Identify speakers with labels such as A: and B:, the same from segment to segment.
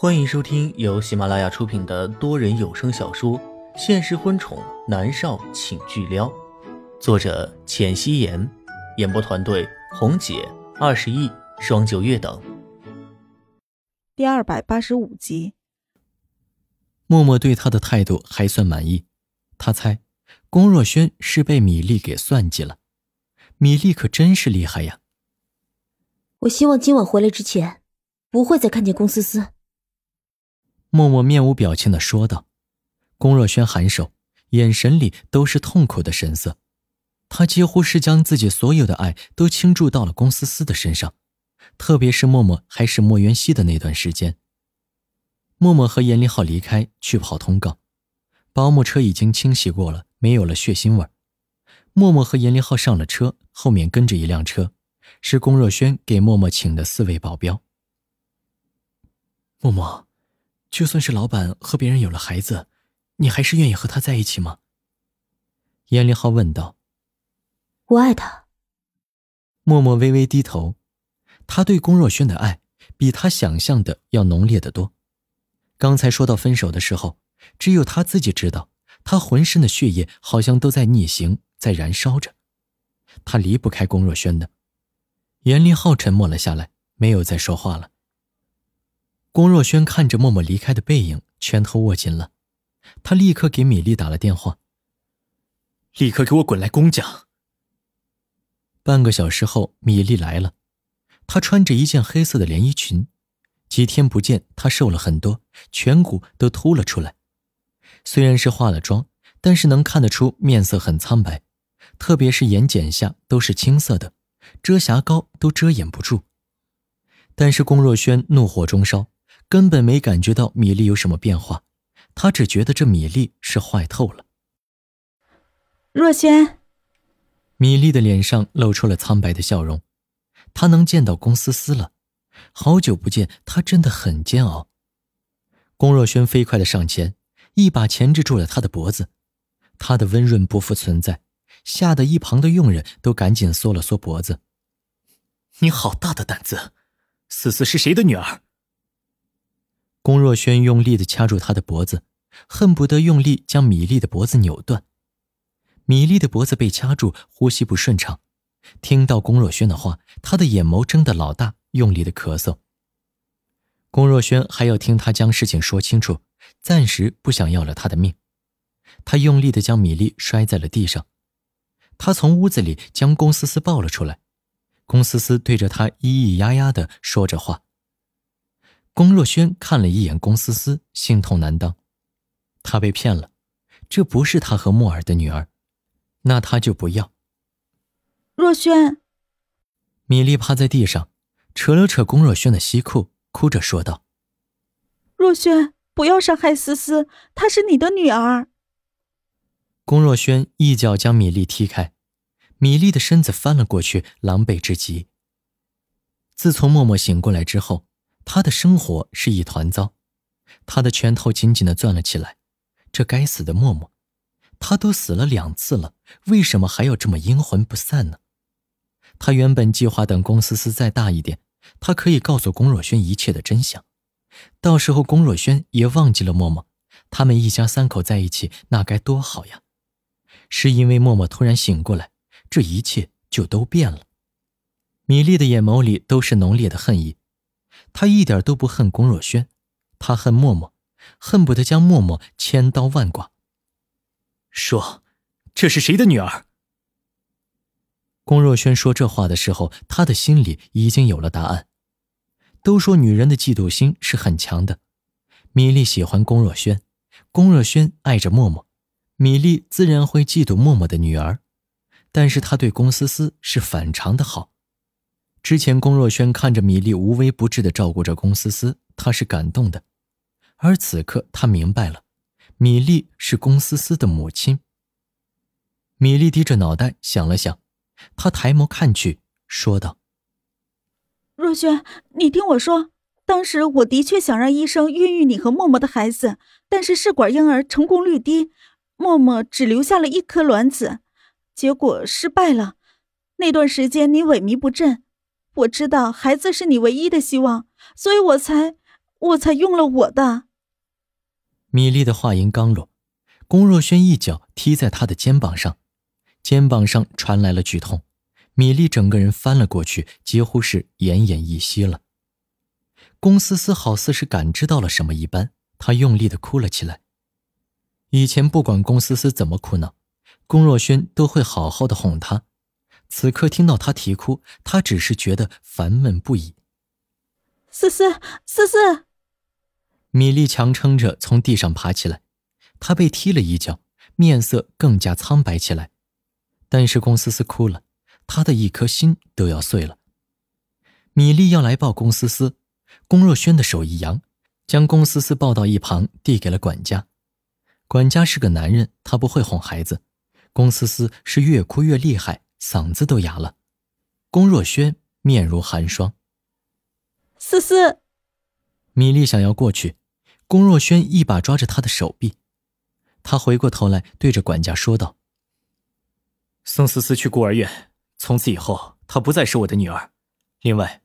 A: 欢迎收听由喜马拉雅出品的多人有声小说《现实婚宠男少请巨撩》，作者：浅汐颜，演播团队：红姐、二十亿、双九月等。
B: 第二百八十五集，
C: 默默对他的态度还算满意。他猜，龚若轩是被米粒给算计了。米粒可真是厉害呀！
D: 我希望今晚回来之前，不会再看见龚思思。
C: 默默面无表情的说道。龚若轩颔首，眼神里都是痛苦的神色。他几乎是将自己所有的爱都倾注到了龚思思的身上，特别是默默还是莫元熙的那段时间。默默和严立浩离开去跑通告，保姆车已经清洗过了，没有了血腥味默默和严立浩上了车，后面跟着一辆车，是龚若轩给默默请的四位保镖。默默。就算是老板和别人有了孩子，你还是愿意和他在一起吗？严凌浩问道。
D: 我爱他。
C: 默默微微低头，他对龚若轩的爱比他想象的要浓烈的多。刚才说到分手的时候，只有他自己知道，他浑身的血液好像都在逆行，在燃烧着。他离不开龚若轩的。严凌浩沉默了下来，没有再说话了。龚若轩看着默默离开的背影，拳头握紧了。他立刻给米粒打了电话：“立刻给我滚来龚家。”半个小时后，米粒来了。她穿着一件黑色的连衣裙，几天不见，她瘦了很多，颧骨都凸了出来。虽然是化了妆，但是能看得出面色很苍白，特别是眼睑下都是青色的，遮瑕膏都遮掩不住。但是龚若轩怒火中烧。根本没感觉到米粒有什么变化，他只觉得这米粒是坏透了。
B: 若轩，
C: 米粒的脸上露出了苍白的笑容，他能见到龚思思了，好久不见，他真的很煎熬。龚若轩飞快的上前，一把钳制住了他的脖子，他的温润不复存在，吓得一旁的佣人都赶紧缩了缩脖子。你好大的胆子，思思是谁的女儿？龚若轩用力的掐住他的脖子，恨不得用力将米粒的脖子扭断。米粒的脖子被掐住，呼吸不顺畅。听到龚若轩的话，他的眼眸睁得老大，用力的咳嗽。龚若轩还要听他将事情说清楚，暂时不想要了他的命。他用力的将米粒摔在了地上。他从屋子里将龚思思抱了出来。龚思思对着他咿咿呀呀的说着话。龚若轩看了一眼龚思思，心痛难当。他被骗了，这不是他和莫尔的女儿，那他就不要。
B: 若轩，
C: 米粒趴在地上，扯了扯龚若轩的西裤，哭着说道：“
B: 若轩，不要伤害思思，她是你的女儿。”
C: 龚若轩一脚将米粒踢开，米粒的身子翻了过去，狼狈至极。自从默默醒过来之后。他的生活是一团糟，他的拳头紧紧的攥了起来。这该死的默默，他都死了两次了，为什么还要这么阴魂不散呢？他原本计划等龚思思再大一点，他可以告诉龚若轩一切的真相，到时候龚若轩也忘记了默默，他们一家三口在一起，那该多好呀！是因为默默突然醒过来，这一切就都变了。米粒的眼眸里都是浓烈的恨意。他一点都不恨龚若轩，他恨默默，恨不得将默默千刀万剐。说：“这是谁的女儿？”龚若轩说这话的时候，他的心里已经有了答案。都说女人的嫉妒心是很强的，米粒喜欢龚若轩，龚若轩爱着默默，米粒自然会嫉妒默默的女儿。但是他对龚思思是反常的好。之前，龚若轩看着米粒无微不至的照顾着龚思思，他是感动的。而此刻，他明白了，米粒是龚思思的母亲。米粒低着脑袋想了想，他抬眸看去，说道：“
B: 若轩，你听我说，当时我的确想让医生孕育你和默默的孩子，但是试管婴儿成功率低，默默只留下了一颗卵子，结果失败了。那段时间你萎靡不振。”我知道孩子是你唯一的希望，所以我才，我才用了我的。
C: 米粒的话音刚落，龚若轩一脚踢在他的肩膀上，肩膀上传来了剧痛，米粒整个人翻了过去，几乎是奄奄一息了。龚思思好似是感知到了什么一般，她用力的哭了起来。以前不管龚思思怎么哭闹，龚若轩都会好好的哄她。此刻听到她啼哭，他只是觉得烦闷不已。
B: 思思，思思。
C: 米粒强撑着从地上爬起来，她被踢了一脚，面色更加苍白起来。但是龚思思哭了，她的一颗心都要碎了。米粒要来抱龚思思，龚若轩的手一扬，将龚思思抱到一旁，递给了管家。管家是个男人，他不会哄孩子。龚思思是越哭越厉害，嗓子都哑了。龚若轩面如寒霜。
B: 思思，
C: 米粒想要过去，龚若轩一把抓着她的手臂。他回过头来对着管家说道：“
A: 送思思去孤儿院，从此以后她不再是我的女儿。另外，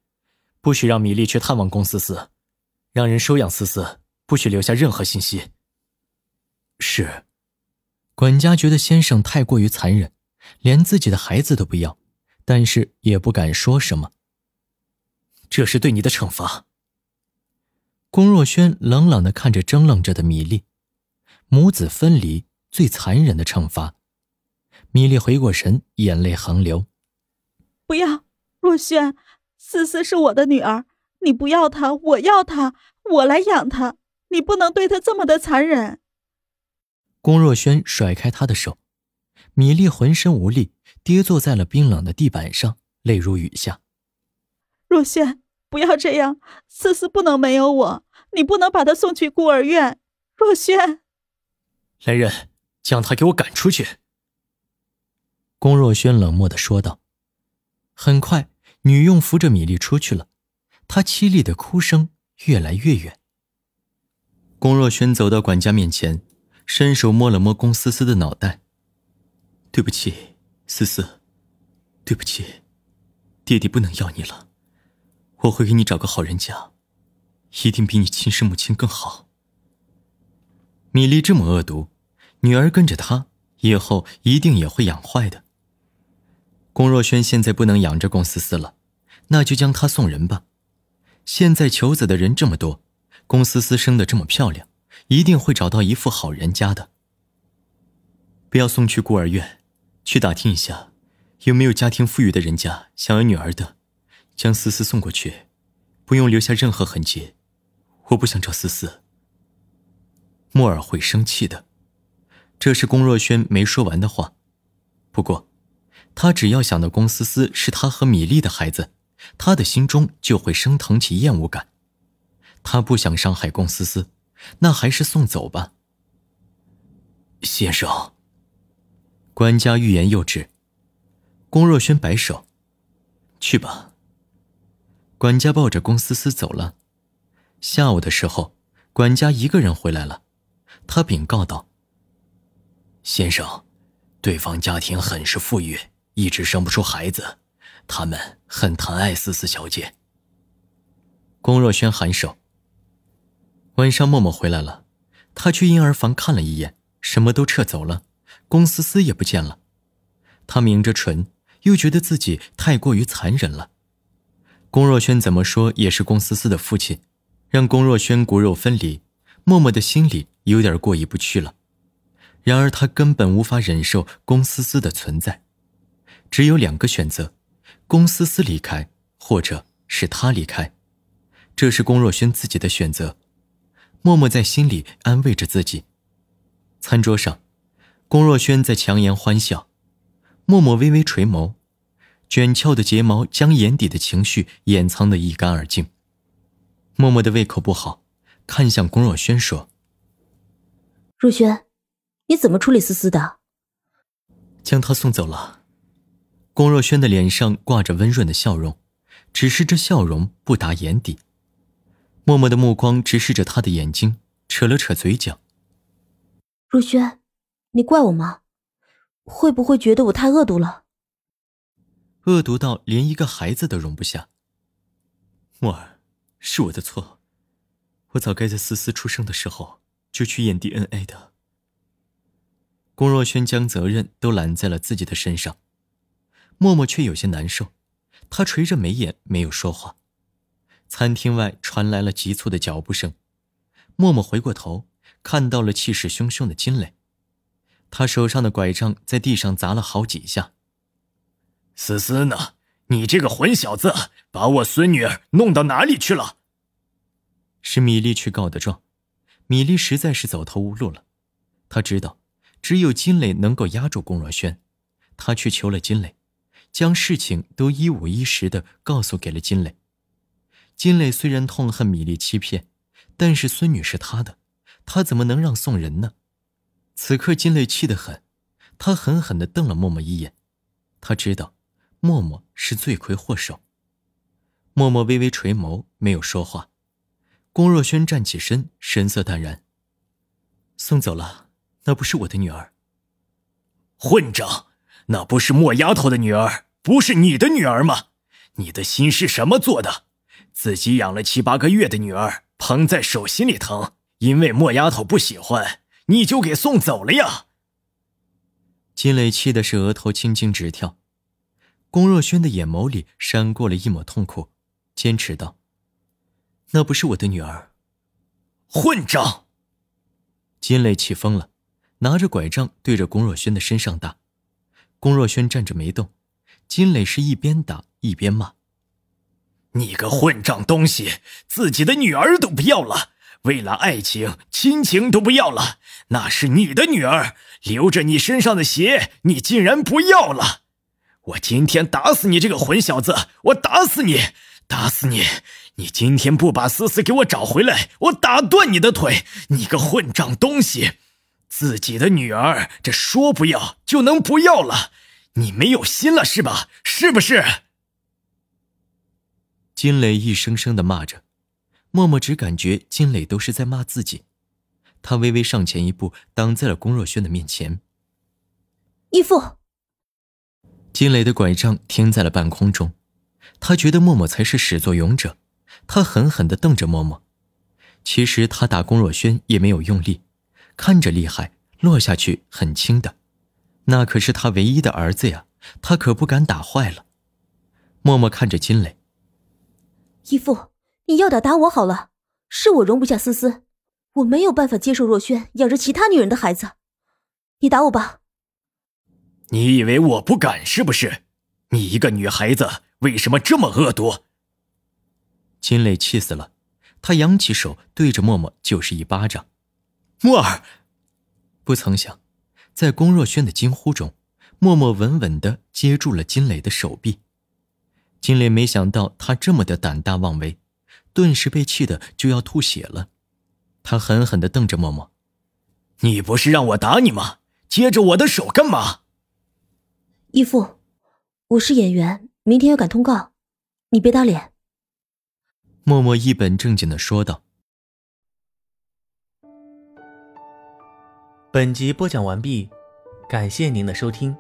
A: 不许让米粒去探望龚思思，让人收养思思，不许留下任何信息。”
C: 是，管家觉得先生太过于残忍，连自己的孩子都不要，但是也不敢说什么。
A: 这是对你的惩罚。
C: 龚若轩冷冷的看着怔愣着的米粒，母子分离最残忍的惩罚。米粒回过神，眼泪横流。
B: 不要，若轩，思思是我的女儿，你不要她，我要她，我来养她，你不能对她这么的残忍。
C: 龚若轩甩开她的手，米粒浑身无力，跌坐在了冰冷的地板上，泪如雨下。
B: 若轩，不要这样，思思不能没有我，你不能把她送去孤儿院。若轩，
A: 来人，将她给我赶出去。
C: 龚若轩冷漠的说道。很快，女佣扶着米粒出去了，她凄厉的哭声越来越远。龚若轩走到管家面前。伸手摸了摸龚思思的脑袋。
A: 对不起，思思，对不起，爹爹不能要你了，我会给你找个好人家，一定比你亲生母亲更好。
C: 米粒这么恶毒，女儿跟着她，以后一定也会养坏的。龚若轩现在不能养着龚思思了，那就将她送人吧。现在求子的人这么多，龚思思生的这么漂亮。一定会找到一副好人家的。
A: 不要送去孤儿院，去打听一下，有没有家庭富裕的人家想要女儿的，将思思送过去，不用留下任何痕迹。我不想找思思。
C: 莫尔会生气的。这是龚若轩没说完的话。不过，他只要想到龚思思是他和米粒的孩子，他的心中就会升腾起厌恶感。他不想伤害龚思思。那还是送走吧，
A: 先生。
C: 管家欲言又止，龚若轩摆手：“
A: 去吧。”
C: 管家抱着龚思思走了。下午的时候，管家一个人回来了，他禀告道：“
A: 先生，对方家庭很是富裕，一直生不出孩子，他们很疼爱思思小姐。”
C: 龚若轩颔首。晚上，默默回来了，他去婴儿房看了一眼，什么都撤走了，龚思思也不见了。他抿着唇，又觉得自己太过于残忍了。龚若轩怎么说也是龚思思的父亲，让龚若轩骨肉分离，默默的心里有点过意不去了。然而他根本无法忍受龚思思的存在，只有两个选择：龚思思离开，或者是他离开。这是龚若轩自己的选择。默默在心里安慰着自己。餐桌上，龚若轩在强颜欢笑，默默微微垂眸，卷翘的睫毛将眼底的情绪掩藏得一干二净。默默的胃口不好，看向龚若轩说：“
D: 若轩，你怎么处理思思的？”
C: 将她送走了。龚若轩的脸上挂着温润的笑容，只是这笑容不达眼底。默默的目光直视着他的眼睛，扯了扯嘴角。
D: 若轩，你怪我吗？会不会觉得我太恶毒了？
C: 恶毒到连一个孩子都容不下。
A: 默儿，是我的错，
C: 我早该在思思出生的时候就去验 DNA 的。龚若轩将责任都揽在了自己的身上，默默却有些难受，他垂着眉眼没有说话。餐厅外传来了急促的脚步声，默默回过头，看到了气势汹汹的金磊，他手上的拐杖在地上砸了好几下。
E: 思思呢？你这个混小子，把我孙女儿弄到哪里去了？
C: 是米粒去告的状，米粒实在是走投无路了，他知道。只有金磊能够压住龚若轩，他去求了金磊，将事情都一五一十的告诉给了金磊。金磊虽然痛恨米粒欺骗，但是孙女是他的，他怎么能让送人呢？此刻金磊气得很，他狠狠地瞪了默默一眼，他知道，默默是罪魁祸首。默默微微垂眸，没有说话。龚若轩站起身，神色淡然。送走了。那不是我的女儿，
E: 混账！那不是莫丫头的女儿，不是你的女儿吗？你的心是什么做的？自己养了七八个月的女儿，捧在手心里疼，因为莫丫头不喜欢，你就给送走了呀！
C: 金磊气的是额头青筋直跳，龚若轩的眼眸里闪过了一抹痛苦，坚持道：“那不是我的女儿。”
E: 混账！
C: 金磊气疯了。拿着拐杖对着龚若轩的身上打，龚若轩站着没动，金磊是一边打一边骂：“
E: 你个混账东西，自己的女儿都不要了，为了爱情亲情都不要了，那是你的女儿，流着你身上的血，你竟然不要了！我今天打死你这个混小子，我打死你，打死你！你今天不把思思给我找回来，我打断你的腿！你个混账东西！”自己的女儿，这说不要就能不要了？你没有心了是吧？是不是？
C: 金磊一声声的骂着，默默只感觉金磊都是在骂自己。他微微上前一步，挡在了龚若轩的面前。
D: 义父。
C: 金磊的拐杖停在了半空中，他觉得默默才是始作俑者。他狠狠的瞪着默默。其实他打龚若轩也没有用力。看着厉害，落下去很轻的，那可是他唯一的儿子呀，他可不敢打坏了。默默看着金磊，
D: 义父，你要打打我好了，是我容不下思思，我没有办法接受若轩养着其他女人的孩子，你打我吧。
E: 你以为我不敢是不是？你一个女孩子为什么这么恶毒？
C: 金磊气死了，他扬起手对着默默就是一巴掌。
E: 默儿，
C: 不曾想，在龚若轩的惊呼中，默默稳稳的接住了金磊的手臂。金磊没想到他这么的胆大妄为，顿时被气得就要吐血了。他狠狠的瞪着默默：“
E: 你不是让我打你吗？接着我的手干嘛？”
D: 义父，我是演员，明天要赶通告，你别打脸。”
C: 默默一本正经的说道。
A: 本集播讲完毕，感谢您的收听。